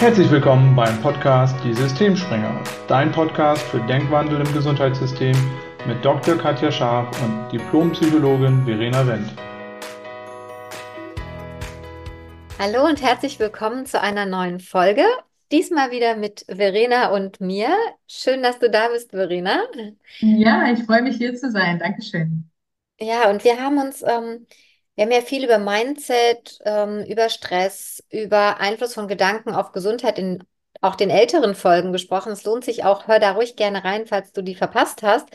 Herzlich willkommen beim Podcast Die Systemspringer, dein Podcast für Denkwandel im Gesundheitssystem mit Dr. Katja Scharf und Diplompsychologin Verena Wendt. Hallo und herzlich willkommen zu einer neuen Folge. Diesmal wieder mit Verena und mir. Schön, dass du da bist, Verena. Ja, ich freue mich hier zu sein. Dankeschön. Ja, und wir haben uns, ähm, wir haben ja viel über Mindset, ähm, über Stress, über Einfluss von Gedanken auf Gesundheit in auch den älteren Folgen gesprochen. Es lohnt sich auch, hör da ruhig gerne rein, falls du die verpasst hast.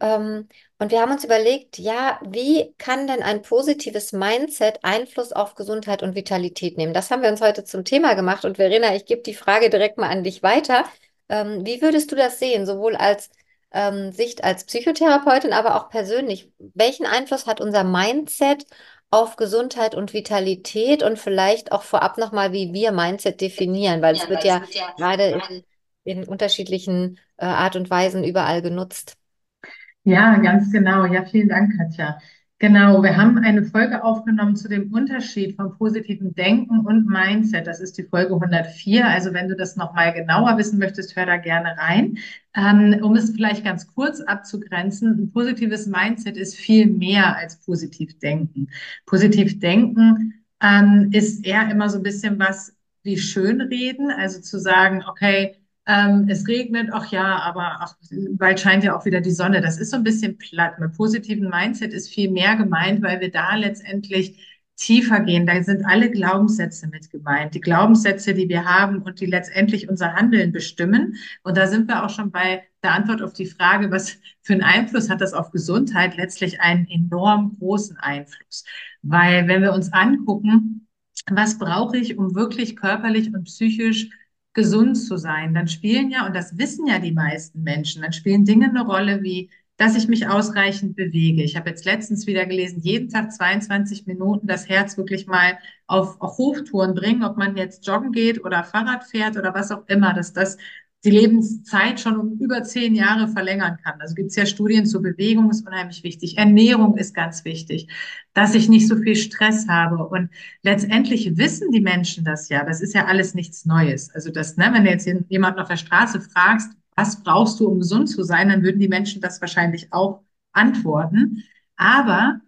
Ähm, und wir haben uns überlegt, ja, wie kann denn ein positives Mindset Einfluss auf Gesundheit und Vitalität nehmen? Das haben wir uns heute zum Thema gemacht. Und Verena, ich gebe die Frage direkt mal an dich weiter. Ähm, wie würdest du das sehen, sowohl als ähm, Sicht als Psychotherapeutin, aber auch persönlich? Welchen Einfluss hat unser Mindset auf Gesundheit und Vitalität und vielleicht auch vorab nochmal, wie wir Mindset definieren, weil ja, es wird ja, wird ja gerade in, in unterschiedlichen äh, Art und Weisen überall genutzt. Ja, ganz genau. Ja, vielen Dank, Katja. Genau, wir haben eine Folge aufgenommen zu dem Unterschied von positivem Denken und Mindset. Das ist die Folge 104. Also wenn du das nochmal genauer wissen möchtest, hör da gerne rein. Ähm, um es vielleicht ganz kurz abzugrenzen, ein positives Mindset ist viel mehr als positiv denken. Positiv denken ähm, ist eher immer so ein bisschen was wie schönreden, also zu sagen, okay, ähm, es regnet, ach ja, aber ach, bald scheint ja auch wieder die Sonne. Das ist so ein bisschen platt. Mit positiven Mindset ist viel mehr gemeint, weil wir da letztendlich tiefer gehen. Da sind alle Glaubenssätze mit gemeint. Die Glaubenssätze, die wir haben und die letztendlich unser Handeln bestimmen. Und da sind wir auch schon bei der Antwort auf die Frage, was für einen Einfluss hat das auf Gesundheit? Letztlich einen enorm großen Einfluss. Weil wenn wir uns angucken, was brauche ich, um wirklich körperlich und psychisch gesund zu sein, dann spielen ja, und das wissen ja die meisten Menschen, dann spielen Dinge eine Rolle wie, dass ich mich ausreichend bewege. Ich habe jetzt letztens wieder gelesen, jeden Tag 22 Minuten das Herz wirklich mal auf, auf Hochtouren bringen, ob man jetzt joggen geht oder Fahrrad fährt oder was auch immer, dass das die Lebenszeit schon um über zehn Jahre verlängern kann. Also gibt es ja Studien zur Bewegung, ist unheimlich wichtig. Ernährung ist ganz wichtig, dass ich nicht so viel Stress habe. Und letztendlich wissen die Menschen das ja. Das ist ja alles nichts Neues. Also das, ne, wenn du jetzt jemanden auf der Straße fragst, was brauchst du, um gesund zu sein, dann würden die Menschen das wahrscheinlich auch antworten. Aber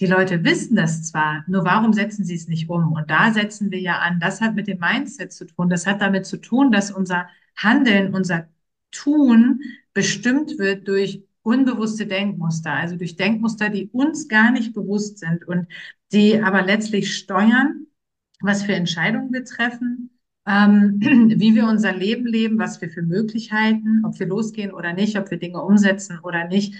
die Leute wissen das zwar, nur warum setzen sie es nicht um? Und da setzen wir ja an. Das hat mit dem Mindset zu tun. Das hat damit zu tun, dass unser Handeln, unser Tun bestimmt wird durch unbewusste Denkmuster, also durch Denkmuster, die uns gar nicht bewusst sind und die aber letztlich steuern, was für Entscheidungen wir treffen, ähm, wie wir unser Leben leben, was wir für Möglichkeiten, ob wir losgehen oder nicht, ob wir Dinge umsetzen oder nicht.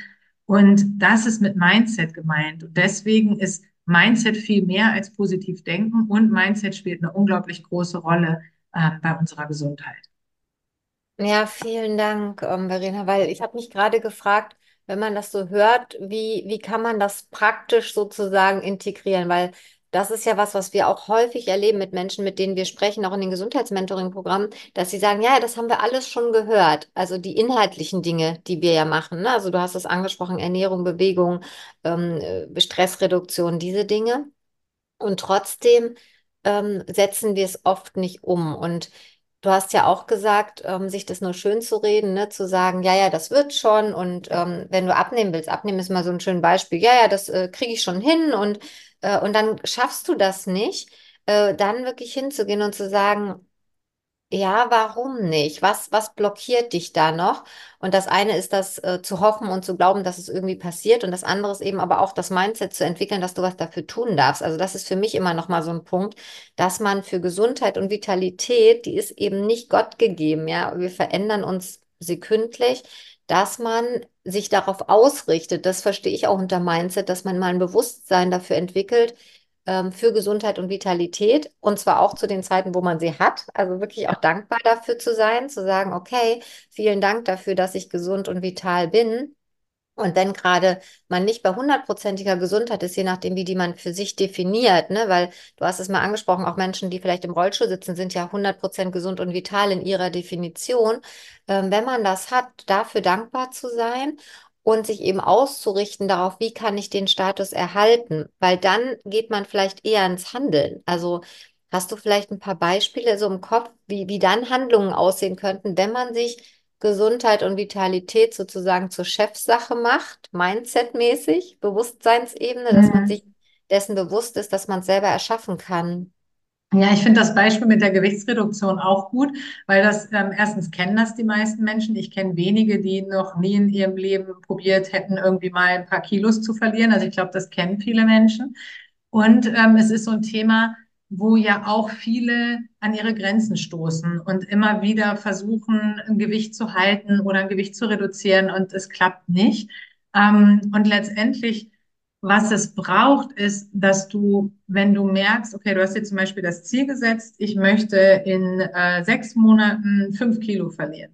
Und das ist mit Mindset gemeint. Und deswegen ist Mindset viel mehr als positiv denken und Mindset spielt eine unglaublich große Rolle äh, bei unserer Gesundheit. Ja, vielen Dank, ähm, Verena, weil ich habe mich gerade gefragt, wenn man das so hört, wie, wie kann man das praktisch sozusagen integrieren? Weil das ist ja was, was wir auch häufig erleben mit Menschen, mit denen wir sprechen, auch in den Gesundheitsmentoring-Programmen, dass sie sagen, ja, das haben wir alles schon gehört. Also die inhaltlichen Dinge, die wir ja machen. Ne? Also du hast es angesprochen, Ernährung, Bewegung, ähm, äh, Stressreduktion, diese Dinge. Und trotzdem ähm, setzen wir es oft nicht um. Und Du hast ja auch gesagt, ähm, sich das nur schön zu reden, ne? zu sagen, ja, ja, das wird schon. Und ähm, wenn du abnehmen willst, abnehmen ist mal so ein schönes Beispiel, ja, ja, das äh, kriege ich schon hin und, äh, und dann schaffst du das nicht, äh, dann wirklich hinzugehen und zu sagen, ja, warum nicht? Was, was blockiert dich da noch? Und das eine ist das äh, zu hoffen und zu glauben, dass es irgendwie passiert. Und das andere ist eben aber auch das Mindset zu entwickeln, dass du was dafür tun darfst. Also das ist für mich immer noch mal so ein Punkt, dass man für Gesundheit und Vitalität, die ist eben nicht Gott gegeben. Ja, wir verändern uns sekündlich, dass man sich darauf ausrichtet. Das verstehe ich auch unter Mindset, dass man mal ein Bewusstsein dafür entwickelt, ähm, für Gesundheit und Vitalität und zwar auch zu den Zeiten, wo man sie hat. Also wirklich auch dankbar dafür zu sein, zu sagen, okay, vielen Dank dafür, dass ich gesund und vital bin. Und wenn gerade man nicht bei hundertprozentiger Gesundheit ist, je nachdem, wie die man für sich definiert, ne, weil du hast es mal angesprochen, auch Menschen, die vielleicht im Rollstuhl sitzen, sind ja hundertprozent gesund und vital in ihrer Definition. Ähm, wenn man das hat, dafür dankbar zu sein und sich eben auszurichten darauf, wie kann ich den Status erhalten, weil dann geht man vielleicht eher ins Handeln. Also Hast du vielleicht ein paar Beispiele so im Kopf, wie, wie dann Handlungen aussehen könnten, wenn man sich Gesundheit und Vitalität sozusagen zur Chefsache macht, Mindset-mäßig, Bewusstseinsebene, dass man Mhm. sich dessen bewusst ist, dass man es selber erschaffen kann? Ja, ich finde das Beispiel mit der Gewichtsreduktion auch gut, weil das ähm, erstens kennen das die meisten Menschen. Ich kenne wenige, die noch nie in ihrem Leben probiert hätten, irgendwie mal ein paar Kilos zu verlieren. Also ich glaube, das kennen viele Menschen. Und ähm, es ist so ein Thema, wo ja auch viele an ihre Grenzen stoßen und immer wieder versuchen, ein Gewicht zu halten oder ein Gewicht zu reduzieren und es klappt nicht. Ähm, und letztendlich was es braucht, ist, dass du, wenn du merkst, okay, du hast dir zum Beispiel das Ziel gesetzt, ich möchte in äh, sechs Monaten fünf Kilo verlieren.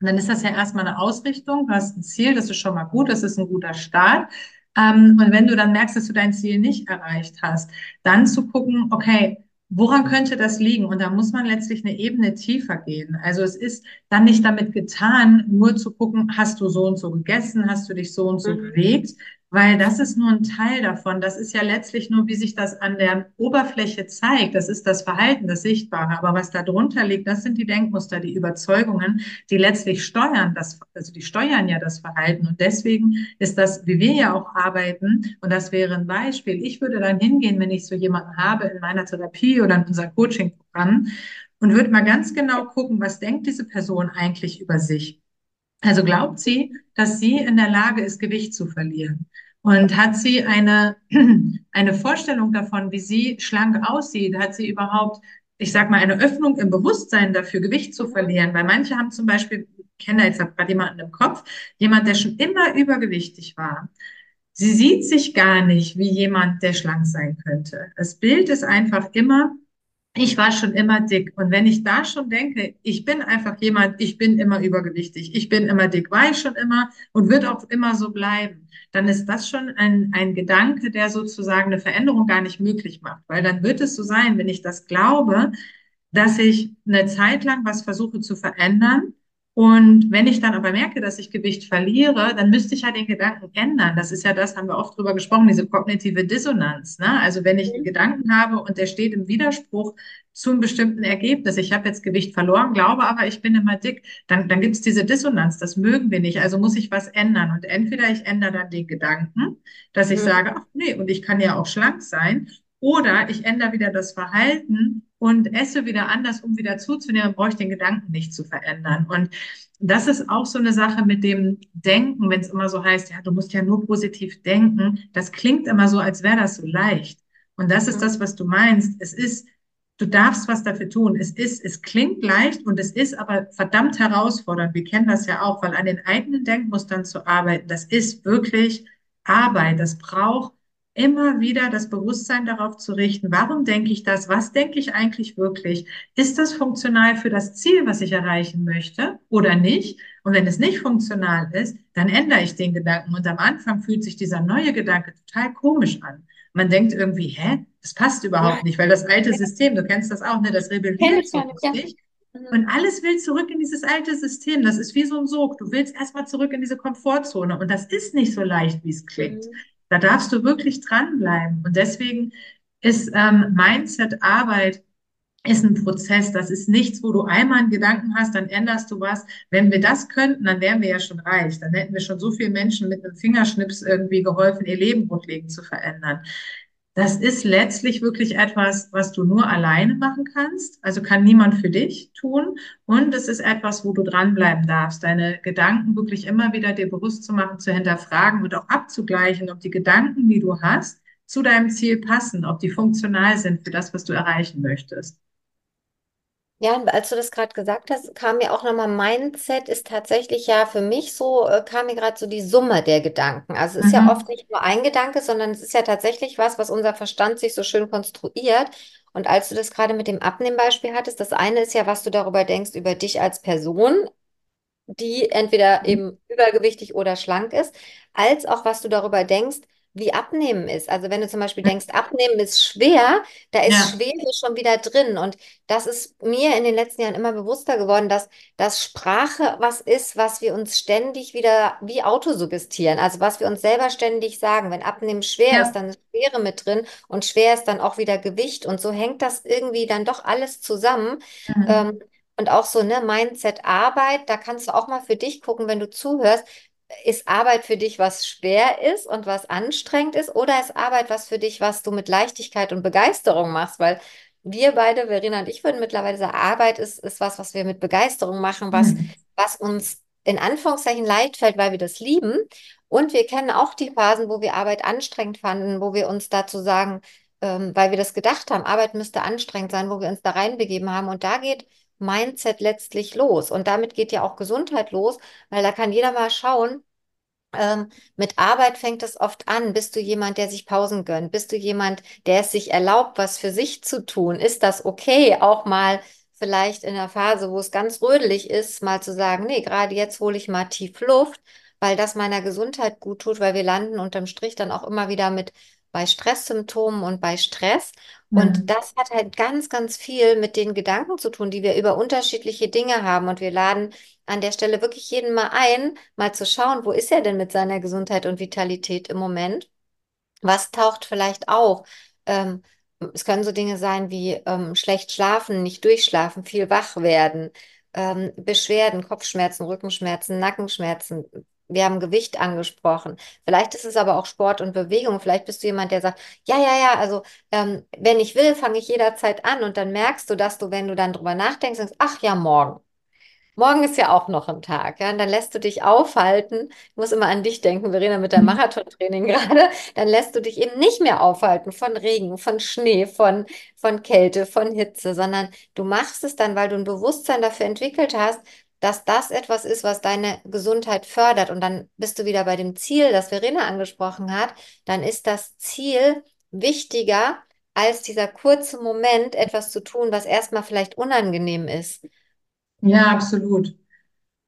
Und dann ist das ja erstmal eine Ausrichtung, du hast ein Ziel, das ist schon mal gut, das ist ein guter Start. Ähm, und wenn du dann merkst, dass du dein Ziel nicht erreicht hast, dann zu gucken, okay, woran könnte das liegen? Und da muss man letztlich eine Ebene tiefer gehen. Also es ist dann nicht damit getan, nur zu gucken, hast du so und so gegessen, hast du dich so und so Mhm. bewegt, weil das ist nur ein Teil davon. Das ist ja letztlich nur, wie sich das an der Oberfläche zeigt. Das ist das Verhalten, das Sichtbare. Aber was da drunter liegt, das sind die Denkmuster, die Überzeugungen, die letztlich steuern das, also die steuern ja das Verhalten. Und deswegen ist das, wie wir ja auch arbeiten, und das wäre ein Beispiel. Ich würde dann hingehen, wenn ich so jemanden habe in meiner Therapie oder in unserem Coaching-Programm und würde mal ganz genau gucken, was denkt diese Person eigentlich über sich? Also glaubt sie, dass sie in der Lage ist, Gewicht zu verlieren? Und hat sie eine, eine Vorstellung davon, wie sie schlank aussieht? Hat sie überhaupt, ich sag mal, eine Öffnung im Bewusstsein dafür, Gewicht zu verlieren? Weil manche haben zum Beispiel, ich kenne jetzt gerade jemanden im Kopf, jemand, der schon immer übergewichtig war. Sie sieht sich gar nicht wie jemand, der schlank sein könnte. Das Bild ist einfach immer, ich war schon immer dick. Und wenn ich da schon denke, ich bin einfach jemand, ich bin immer übergewichtig, ich bin immer dick, war ich schon immer und wird auch immer so bleiben, dann ist das schon ein, ein Gedanke, der sozusagen eine Veränderung gar nicht möglich macht. Weil dann wird es so sein, wenn ich das glaube, dass ich eine Zeit lang was versuche zu verändern. Und wenn ich dann aber merke, dass ich Gewicht verliere, dann müsste ich ja den Gedanken ändern. Das ist ja das, haben wir oft drüber gesprochen, diese kognitive Dissonanz. Ne? Also wenn ich einen Gedanken habe und der steht im Widerspruch zu einem bestimmten Ergebnis, ich habe jetzt Gewicht verloren, glaube aber, ich bin immer dick, dann, dann gibt es diese Dissonanz, das mögen wir nicht. Also muss ich was ändern. Und entweder ich ändere dann den Gedanken, dass ich Mhm. sage, ach nee, und ich kann ja auch schlank sein, oder ich ändere wieder das Verhalten und esse wieder anders, um wieder zuzunehmen, brauche ich den Gedanken nicht zu verändern. Und das ist auch so eine Sache mit dem Denken, wenn es immer so heißt, ja, du musst ja nur positiv denken. Das klingt immer so, als wäre das so leicht. Und das ist das, was du meinst. Es ist, du darfst was dafür tun. Es ist, es klingt leicht und es ist aber verdammt herausfordernd. Wir kennen das ja auch, weil an den eigenen Denkmustern zu arbeiten, das ist wirklich Arbeit. Das braucht immer wieder das Bewusstsein darauf zu richten, warum denke ich das? Was denke ich eigentlich wirklich? Ist das funktional für das Ziel, was ich erreichen möchte oder nicht? Und wenn es nicht funktional ist, dann ändere ich den Gedanken. Und am Anfang fühlt sich dieser neue Gedanke total komisch an. Man denkt irgendwie, hä, das passt überhaupt nicht, weil das alte System, du kennst das auch, ne, das rebelliert so gar nicht, ja. richtig. Und alles will zurück in dieses alte System. Das ist wie so ein Sog. Du willst erstmal zurück in diese Komfortzone. Und das ist nicht so leicht, wie es klingt. Mhm. Da darfst du wirklich dranbleiben. Und deswegen ist ähm, Mindset-Arbeit ist ein Prozess. Das ist nichts, wo du einmal einen Gedanken hast, dann änderst du was. Wenn wir das könnten, dann wären wir ja schon reich. Dann hätten wir schon so vielen Menschen mit einem Fingerschnips irgendwie geholfen, ihr Leben grundlegend zu verändern. Das ist letztlich wirklich etwas, was du nur alleine machen kannst. Also kann niemand für dich tun. Und es ist etwas, wo du dranbleiben darfst, deine Gedanken wirklich immer wieder dir bewusst zu machen, zu hinterfragen und auch abzugleichen, ob die Gedanken, die du hast, zu deinem Ziel passen, ob die funktional sind für das, was du erreichen möchtest. Ja, und als du das gerade gesagt hast, kam mir auch nochmal, Mindset ist tatsächlich ja für mich so, äh, kam mir gerade so die Summe der Gedanken. Also es ist ja Mhm. oft nicht nur ein Gedanke, sondern es ist ja tatsächlich was, was unser Verstand sich so schön konstruiert. Und als du das gerade mit dem Abnehmbeispiel hattest, das eine ist ja, was du darüber denkst, über dich als Person, die entweder eben übergewichtig oder schlank ist, als auch was du darüber denkst, wie Abnehmen ist. Also wenn du zum Beispiel denkst, Abnehmen ist schwer, da ist Ja, Schwere schon wieder drin. Und das ist mir in den letzten Jahren immer bewusster geworden, dass, dass Sprache was ist, was wir uns ständig wieder wie autosuggestieren. Also was wir uns selber ständig sagen. Wenn Abnehmen schwer ist, ja. dann ist Schwere mit drin und schwer ist dann auch wieder Gewicht. Und so hängt das irgendwie dann doch alles zusammen. Mhm. Ähm, und auch so, ne, Mindset, Arbeit, da kannst du auch mal für dich gucken, wenn du zuhörst ist Arbeit für dich, was schwer ist und was anstrengend ist, oder ist Arbeit was für dich, was du mit Leichtigkeit und Begeisterung machst? Weil wir beide, Verena und ich, würden mittlerweile sagen, Arbeit ist, ist was, was wir mit Begeisterung machen, was, Mhm. was uns in Anführungszeichen leicht fällt, weil wir das lieben. Und wir kennen auch die Phasen, wo wir Arbeit anstrengend fanden, wo wir uns dazu sagen, ähm, weil wir das gedacht haben, Arbeit müsste anstrengend sein, wo wir uns da reinbegeben haben. Und da geht Mindset letztlich los. Und damit geht ja auch Gesundheit los, weil da kann jeder mal schauen, ähm, mit Arbeit fängt es oft an. Bist du jemand, der sich Pausen gönnt? Bist du jemand, der es sich erlaubt, was für sich zu tun? Ist das okay, auch mal vielleicht in der Phase, wo es ganz rödelig ist, mal zu sagen, nee, gerade jetzt hole ich mal tief Luft, weil das meiner Gesundheit gut tut, weil wir landen unterm Strich dann auch immer wieder mit bei Stresssymptomen und bei Stress. Und Mhm. das hat halt ganz, ganz viel mit den Gedanken zu tun, die wir über unterschiedliche Dinge haben. Und wir laden an der Stelle wirklich jeden mal ein, mal zu schauen, wo ist er denn mit seiner Gesundheit und Vitalität im Moment? Was taucht vielleicht auf? Ähm, es können so Dinge sein wie ähm, schlecht schlafen, nicht durchschlafen, viel wach werden, ähm, Beschwerden, Kopfschmerzen, Rückenschmerzen, Nackenschmerzen. Wir haben Gewicht angesprochen. Vielleicht ist es aber auch Sport und Bewegung. Vielleicht bist du jemand, der sagt, ja, ja, ja, also ähm, wenn ich will, fange ich jederzeit an. Und dann merkst du, dass du, wenn du dann drüber nachdenkst, denkst, ach ja, morgen. Morgen ist ja auch noch ein Tag, ja, und dann lässt du dich aufhalten. Ich muss immer an dich denken, Verena, mit deinem Marathontraining gerade. Dann lässt du dich eben nicht mehr aufhalten von Regen, von Schnee, von, von Kälte, von Hitze, sondern du machst es dann, weil du ein Bewusstsein dafür entwickelt hast, dass das etwas ist, was deine Gesundheit fördert. Und dann bist du wieder bei dem Ziel, das Verena angesprochen hat. Dann ist das Ziel wichtiger als dieser kurze Moment, etwas zu tun, was erstmal vielleicht unangenehm ist. Ja, absolut.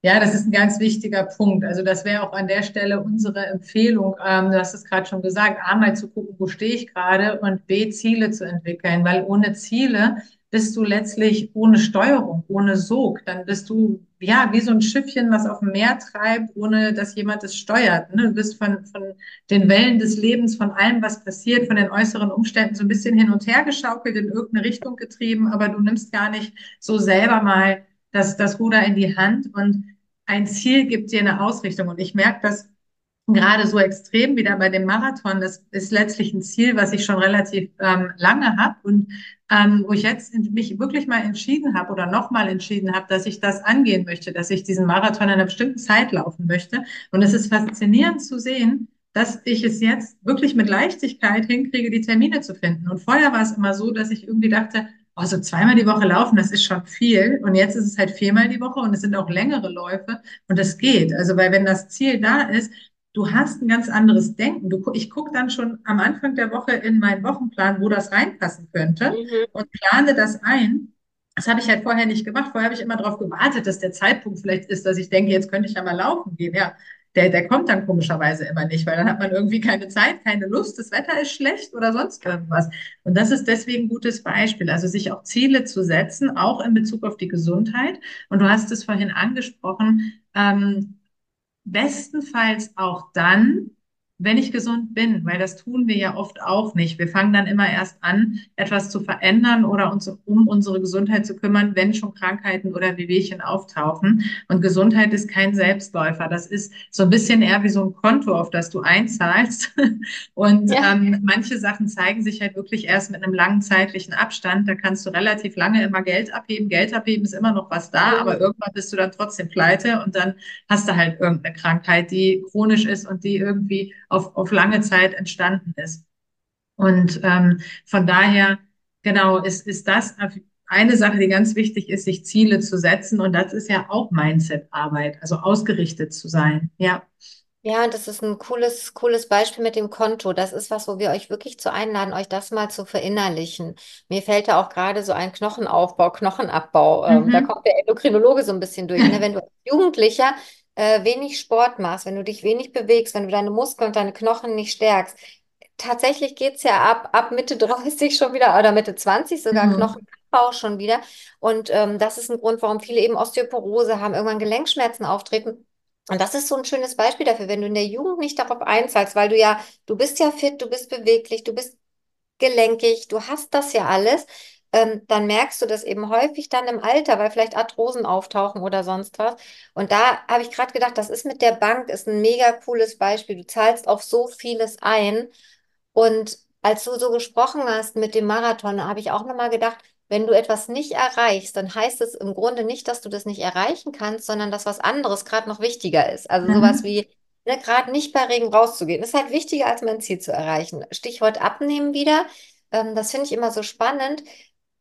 Ja, das ist ein ganz wichtiger Punkt. Also das wäre auch an der Stelle unsere Empfehlung. Ähm, du hast es gerade schon gesagt, A, mal zu gucken, wo stehe ich gerade und B, Ziele zu entwickeln, weil ohne Ziele bist du letztlich ohne Steuerung, ohne Sog. Dann bist du ja wie so ein Schiffchen, was auf dem Meer treibt, ohne dass jemand es steuert. Ne? Du bist von, von den Wellen des Lebens, von allem, was passiert, von den äußeren Umständen so ein bisschen hin und her geschaukelt, in irgendeine Richtung getrieben, aber du nimmst gar nicht so selber mal das, das Ruder in die Hand und ein Ziel gibt dir eine Ausrichtung. Und ich merke das gerade so extrem wieder bei dem Marathon. Das ist letztlich ein Ziel, was ich schon relativ ähm, lange habe und ähm, wo ich jetzt mich wirklich mal entschieden habe oder nochmal entschieden habe, dass ich das angehen möchte, dass ich diesen Marathon in einer bestimmten Zeit laufen möchte. Und es ist faszinierend zu sehen, dass ich es jetzt wirklich mit Leichtigkeit hinkriege, die Termine zu finden. Und vorher war es immer so, dass ich irgendwie dachte, also zweimal die Woche laufen, das ist schon viel. Und jetzt ist es halt viermal die Woche und es sind auch längere Läufe und das geht. Also, weil wenn das Ziel da ist, du hast ein ganz anderes Denken. Du, ich gucke dann schon am Anfang der Woche in meinen Wochenplan, wo das reinpassen könnte Mhm. und plane das ein. Das habe ich halt vorher nicht gemacht. Vorher habe ich immer darauf gewartet, dass der Zeitpunkt vielleicht ist, dass ich denke, jetzt könnte ich ja mal laufen gehen. Ja, der, der kommt dann komischerweise immer nicht, weil dann hat man irgendwie keine Zeit, keine Lust, das Wetter ist schlecht oder sonst irgendwas. Und das ist deswegen ein gutes Beispiel. Also sich auch Ziele zu setzen, auch in Bezug auf die Gesundheit. Und du hast es vorhin angesprochen, ähm, bestenfalls auch dann, wenn ich gesund bin, weil das tun wir ja oft auch nicht. Wir fangen dann immer erst an, etwas zu verändern oder uns um unsere Gesundheit zu kümmern, wenn schon Krankheiten oder Wehwehchen auftauchen. Und Gesundheit ist kein Selbstläufer. Das ist so ein bisschen eher wie so ein Konto, auf das du einzahlst. Und Ja. ähm, manche Sachen zeigen sich halt wirklich erst mit einem langen zeitlichen Abstand. Da kannst du relativ lange immer Geld abheben. Geld abheben ist immer noch was da, aber irgendwann bist du dann trotzdem pleite und dann hast du halt irgendeine Krankheit, die chronisch ist und die irgendwie auf, auf lange Zeit entstanden ist. Und ähm, von daher, genau, ist, ist das eine Sache, die ganz wichtig ist, sich Ziele zu setzen. Und das ist ja auch Mindset-Arbeit, also ausgerichtet zu sein. Ja. Ja, das ist ein cooles, cooles Beispiel mit dem Konto. Das ist was, wo wir euch wirklich zu einladen, euch das mal zu verinnerlichen. Mir fällt da auch gerade so ein Knochenaufbau, Knochenabbau. Ähm, da Mhm. kommt der Endokrinologe so ein bisschen durch. Ne? Wenn du als Jugendlicher äh, wenig Sport machst, wenn du dich wenig bewegst, wenn du deine Muskeln und deine Knochen nicht stärkst, tatsächlich geht es ja ab, ab Mitte 30 schon wieder oder Mitte 20 sogar Mhm. Knochenabbau schon wieder. Und ähm, das ist ein Grund, warum viele eben Osteoporose haben, irgendwann Gelenkschmerzen auftreten. Und das ist so ein schönes Beispiel dafür, wenn du in der Jugend nicht darauf einzahlst, weil du ja, du bist ja fit, du bist beweglich, du bist gelenkig, du hast das ja alles, ähm, dann merkst du das eben häufig dann im Alter, weil vielleicht Arthrosen auftauchen oder sonst was. Und da habe ich gerade gedacht, das ist mit der Bank, ist ein mega cooles Beispiel. Du zahlst auf so vieles ein. Und als du so gesprochen hast mit dem Marathon, habe ich auch nochmal gedacht, wenn du etwas nicht erreichst, dann heißt es im Grunde nicht, dass du das nicht erreichen kannst, sondern dass was anderes gerade noch wichtiger ist. Also sowas Mhm. wie, ne, gerade nicht bei Regen rauszugehen, ist halt wichtiger, als mein Ziel zu erreichen. Stichwort Abnehmen wieder. Ähm, das finde ich immer so spannend,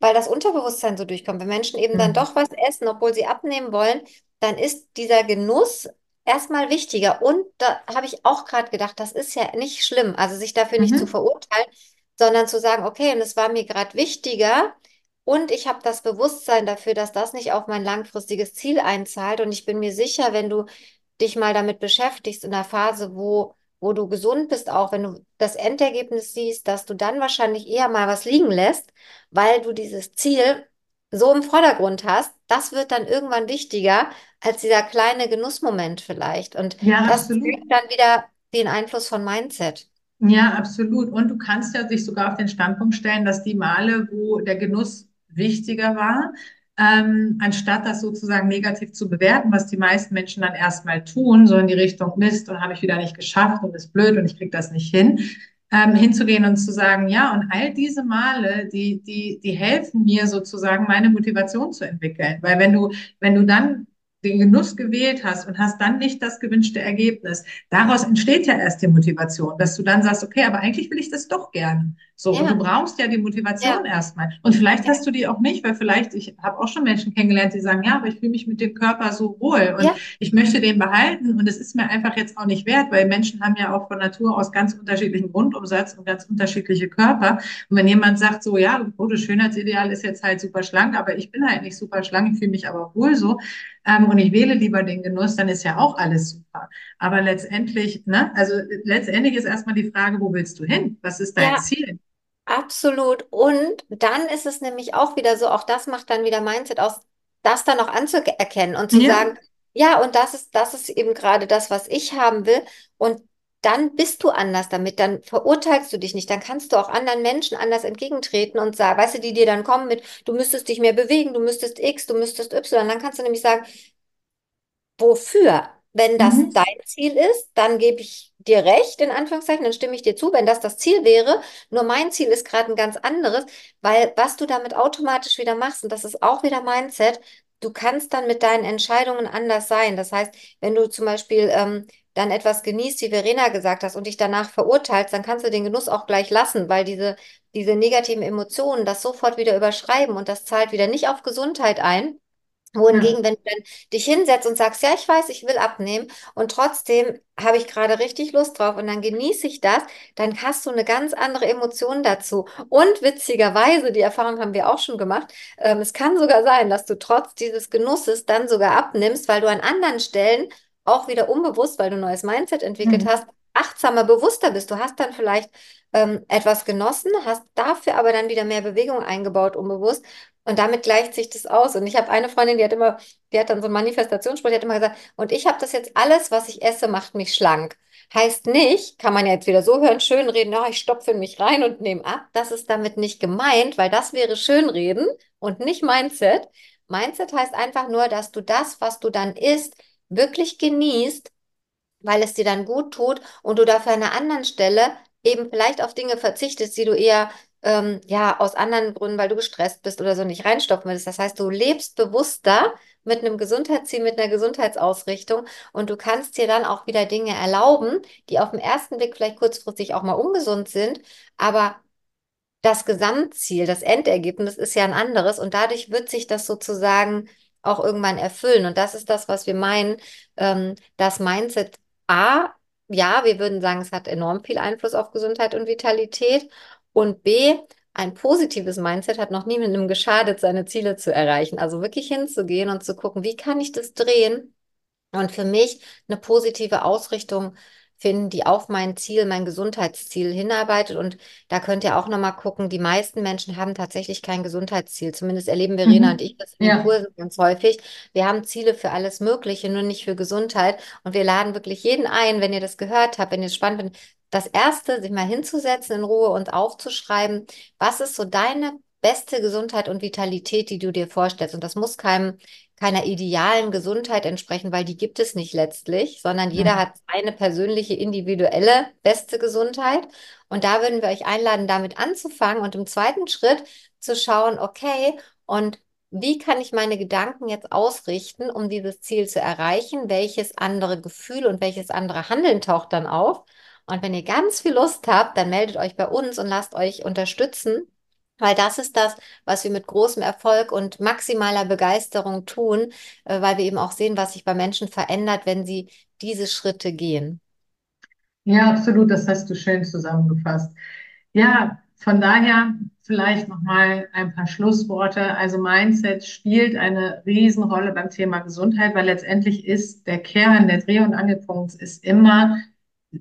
weil das Unterbewusstsein so durchkommt. Wenn Menschen eben dann Mhm. doch was essen, obwohl sie abnehmen wollen, dann ist dieser Genuss erstmal wichtiger. Und da habe ich auch gerade gedacht, das ist ja nicht schlimm, also sich dafür nicht zu Mhm. verurteilen, sondern zu sagen, okay, und es war mir gerade wichtiger und ich habe das Bewusstsein dafür, dass das nicht auf mein langfristiges Ziel einzahlt. Und ich bin mir sicher, wenn du dich mal damit beschäftigst in der Phase, wo, wo du gesund bist, auch wenn du das Endergebnis siehst, dass du dann wahrscheinlich eher mal was liegen lässt, weil du dieses Ziel so im Vordergrund hast. Das wird dann irgendwann wichtiger als dieser kleine Genussmoment vielleicht. Und Ja, das zeigt dann wieder den Einfluss von Mindset. Ja, absolut. Und du kannst ja sich sogar auf den Standpunkt stellen, dass die Male, wo der Genuss wichtiger war, ähm, anstatt das sozusagen negativ zu bewerten, was die meisten Menschen dann erstmal tun, so in die Richtung Mist und habe ich wieder nicht geschafft und ist blöd und ich kriege das nicht hin, ähm, hinzugehen und zu sagen, ja, und all diese Male, die, die, die helfen mir sozusagen, meine Motivation zu entwickeln. Weil wenn du, wenn du dann den Genuss gewählt hast und hast dann nicht das gewünschte Ergebnis, daraus entsteht ja erst die Motivation, dass du dann sagst, okay, aber eigentlich will ich das doch gerne. So, und du Ja, brauchst ja die Motivation ja, erstmal. Und vielleicht ja, hast du die auch nicht, weil vielleicht, ich habe auch schon Menschen kennengelernt, die sagen, ja, aber ich fühle mich mit dem Körper so wohl und ja, ich möchte den behalten und es ist mir einfach jetzt auch nicht wert, weil Menschen haben ja auch von Natur aus ganz unterschiedlichen Grundumsatz und ganz unterschiedliche Körper. Und wenn jemand sagt so, ja, oh, das Schönheitsideal ist jetzt halt super schlank, aber ich bin halt nicht super schlank, ich fühle mich aber wohl so, ähm, und ich wähle lieber den Genuss, dann ist ja auch alles super. Aber letztendlich, ne, also letztendlich ist erstmal die Frage, wo willst du hin? Was ist dein ja. Ziel? Absolut. Und dann ist es nämlich auch wieder so, auch das macht dann wieder Mindset aus, das dann auch anzuerkennen und zu Ja, sagen, ja, und das ist, das ist eben gerade das, was ich haben will. Und dann bist du anders damit, dann verurteilst du dich nicht, dann kannst du auch anderen Menschen anders entgegentreten und sagen, weißt du, die dir dann kommen mit, du müsstest dich mehr bewegen, du müsstest X, du müsstest Y, dann kannst du nämlich sagen, Wofür? Wenn das mhm. dein Ziel ist, dann gebe ich dir recht, in Anführungszeichen, dann stimme ich dir zu, wenn das das Ziel wäre. Nur mein Ziel ist gerade ein ganz anderes, weil was du damit automatisch wieder machst, und das ist auch wieder Mindset, du kannst dann mit deinen Entscheidungen anders sein. Das heißt, wenn du zum Beispiel ähm, dann etwas genießt, wie Verena gesagt hast, und dich danach verurteilst, dann kannst du den Genuss auch gleich lassen, weil diese, diese negativen Emotionen das sofort wieder überschreiben und das zahlt wieder nicht auf Gesundheit ein. Ja, Wohingegen, wenn du dann dich hinsetzt und sagst, ja, ich weiß, ich will abnehmen und trotzdem habe ich gerade richtig Lust drauf und dann genieße ich das, dann hast du eine ganz andere Emotion dazu. Und witzigerweise, die Erfahrung haben wir auch schon gemacht, ähm, es kann sogar sein, dass du trotz dieses Genusses dann sogar abnimmst, weil du an anderen Stellen auch wieder unbewusst, weil du ein neues Mindset entwickelt mhm. hast, achtsamer, bewusster bist. Du hast dann vielleicht ähm, etwas genossen, hast dafür aber dann wieder mehr Bewegung eingebaut, unbewusst. Und damit gleicht sich das aus. Und ich habe eine Freundin, die hat immer, die hat dann so einen Manifestationsspruch, die hat immer gesagt, und ich habe das jetzt alles, was ich esse, macht mich schlank. Heißt nicht, kann man ja jetzt wieder so hören, schönreden, ja, ich stopfe mich rein und nehme ab. Das ist damit nicht gemeint, weil das wäre Schönreden und nicht Mindset. Mindset heißt einfach nur, dass du das, was du dann isst, wirklich genießt weil es dir dann gut tut und du dafür an einer anderen Stelle eben vielleicht auf Dinge verzichtest, die du eher ähm, ja aus anderen Gründen, weil du gestresst bist oder so nicht reinstopfen willst. Das heißt, du lebst bewusster mit einem Gesundheitsziel, mit einer Gesundheitsausrichtung und du kannst dir dann auch wieder Dinge erlauben, die auf den ersten Blick vielleicht kurzfristig auch mal ungesund sind, aber das Gesamtziel, das Endergebnis ist ja ein anderes und dadurch wird sich das sozusagen auch irgendwann erfüllen. Und das ist das, was wir meinen, ähm, das Mindset A, ja, wir würden sagen, es hat enorm viel Einfluss auf Gesundheit und Vitalität. Und B, ein positives Mindset hat noch niemandem geschadet, seine Ziele zu erreichen. Also wirklich hinzugehen und zu gucken, wie kann ich das drehen? Und für mich eine positive Ausrichtung finden, die auf mein Ziel, mein Gesundheitsziel hinarbeitet. Und da könnt ihr auch nochmal gucken, die meisten Menschen haben tatsächlich kein Gesundheitsziel. Zumindest erleben Verena mhm. und ich das in den ja. Kursen ganz häufig. Wir haben Ziele für alles Mögliche, nur nicht für Gesundheit. Und wir laden wirklich jeden ein, wenn ihr das gehört habt, wenn ihr es spannend findet, das erste, sich mal hinzusetzen in Ruhe und aufzuschreiben, was ist so deine beste Gesundheit und Vitalität, die du dir vorstellst. Und das muss keinem, keiner idealen Gesundheit entsprechen, weil die gibt es nicht letztlich, sondern jeder hat eine persönliche, individuelle beste Gesundheit. Und da würden wir euch einladen, damit anzufangen und im zweiten Schritt zu schauen, okay, und wie kann ich meine Gedanken jetzt ausrichten, um dieses Ziel zu erreichen? Welches andere Gefühl und welches andere Handeln taucht dann auf? Und wenn ihr ganz viel Lust habt, dann meldet euch bei uns und lasst euch unterstützen weil das ist das, was wir mit großem Erfolg und maximaler Begeisterung tun, äh, weil wir eben auch sehen, was sich bei Menschen verändert, wenn sie diese Schritte gehen. Ja, absolut, das hast du schön zusammengefasst. Ja, von daher vielleicht nochmal ein paar Schlussworte. Also Mindset spielt eine Riesenrolle beim Thema Gesundheit, weil letztendlich ist der Kern, der Dreh- und Angelpunkt ist immer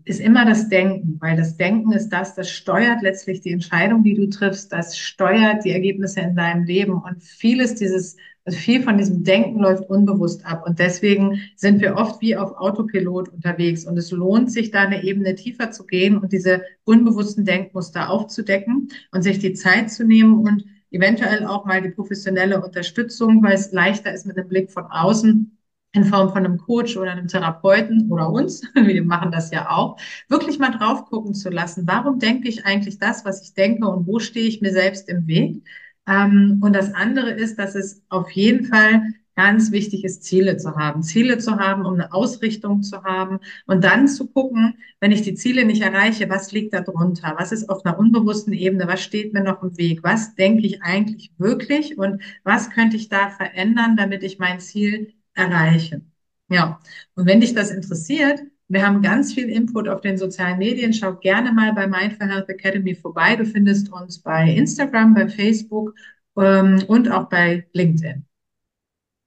ist immer das Denken, weil das Denken ist das, das steuert letztlich die Entscheidung, die du triffst, das steuert die Ergebnisse in deinem Leben und vieles dieses, also viel von diesem Denken läuft unbewusst ab und deswegen sind wir oft wie auf Autopilot unterwegs und es lohnt sich da eine Ebene tiefer zu gehen und diese unbewussten Denkmuster aufzudecken und sich die Zeit zu nehmen und eventuell auch mal die professionelle Unterstützung, weil es leichter ist mit einem Blick von außen in Form von einem Coach oder einem Therapeuten oder uns, wir machen das ja auch, wirklich mal drauf gucken zu lassen, warum denke ich eigentlich das, was ich denke und wo stehe ich mir selbst im Weg. Ähm, und das andere ist, dass es auf jeden Fall ganz wichtig ist, Ziele zu haben. Ziele zu haben, um eine Ausrichtung zu haben und dann zu gucken, wenn ich die Ziele nicht erreiche, was liegt da drunter? Was ist auf einer unbewussten Ebene? Was steht mir noch im Weg? Was denke ich eigentlich wirklich und was könnte ich da verändern, damit ich mein Ziel erreichen. Ja, und wenn dich das interessiert, wir haben ganz viel Input auf den sozialen Medien. Schau gerne mal bei Mindful Health Academy vorbei. Du findest uns bei Instagram, bei Facebook ähm, und auch bei LinkedIn.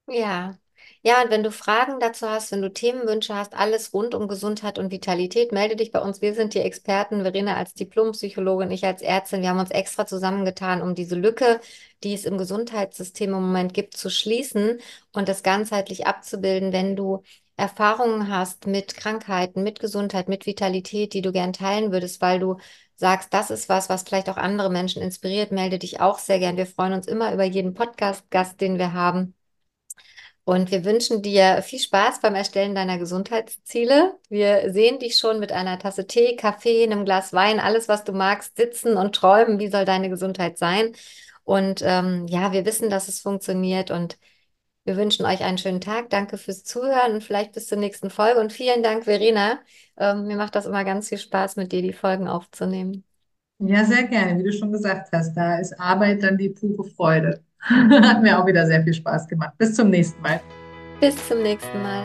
Ja, ja, und wenn du Fragen dazu hast, wenn du Themenwünsche hast, alles rund um Gesundheit und Vitalität, melde dich bei uns. Wir sind die Experten, Verena als Diplompsychologin, ich als Ärztin. Wir haben uns extra zusammengetan, um diese Lücke, die es im Gesundheitssystem im Moment gibt, zu schließen und das ganzheitlich abzubilden, wenn du Erfahrungen hast mit Krankheiten, mit Gesundheit, mit Vitalität, die du gern teilen würdest, weil du sagst, das ist was, was vielleicht auch andere Menschen inspiriert, melde dich auch sehr gern. Wir freuen uns immer über jeden Podcast-Gast, den wir haben. Und wir wünschen dir viel Spaß beim Erstellen deiner Gesundheitsziele. Wir sehen dich schon mit einer Tasse Tee, Kaffee, einem Glas Wein, alles, was du magst, sitzen und träumen. Wie soll deine Gesundheit sein? Und ähm, ja, wir wissen, dass es funktioniert und wir wünschen euch einen schönen Tag. Danke fürs Zuhören und vielleicht bis zur nächsten Folge. Und vielen Dank, Verena. Ähm, mir macht das immer ganz viel Spaß, mit dir die Folgen aufzunehmen. Ja, sehr gerne. Wie du schon gesagt hast, da ist Arbeit dann die pure Freude. Hat mir auch wieder sehr viel Spaß gemacht. Bis zum nächsten Mal. Bis zum nächsten Mal.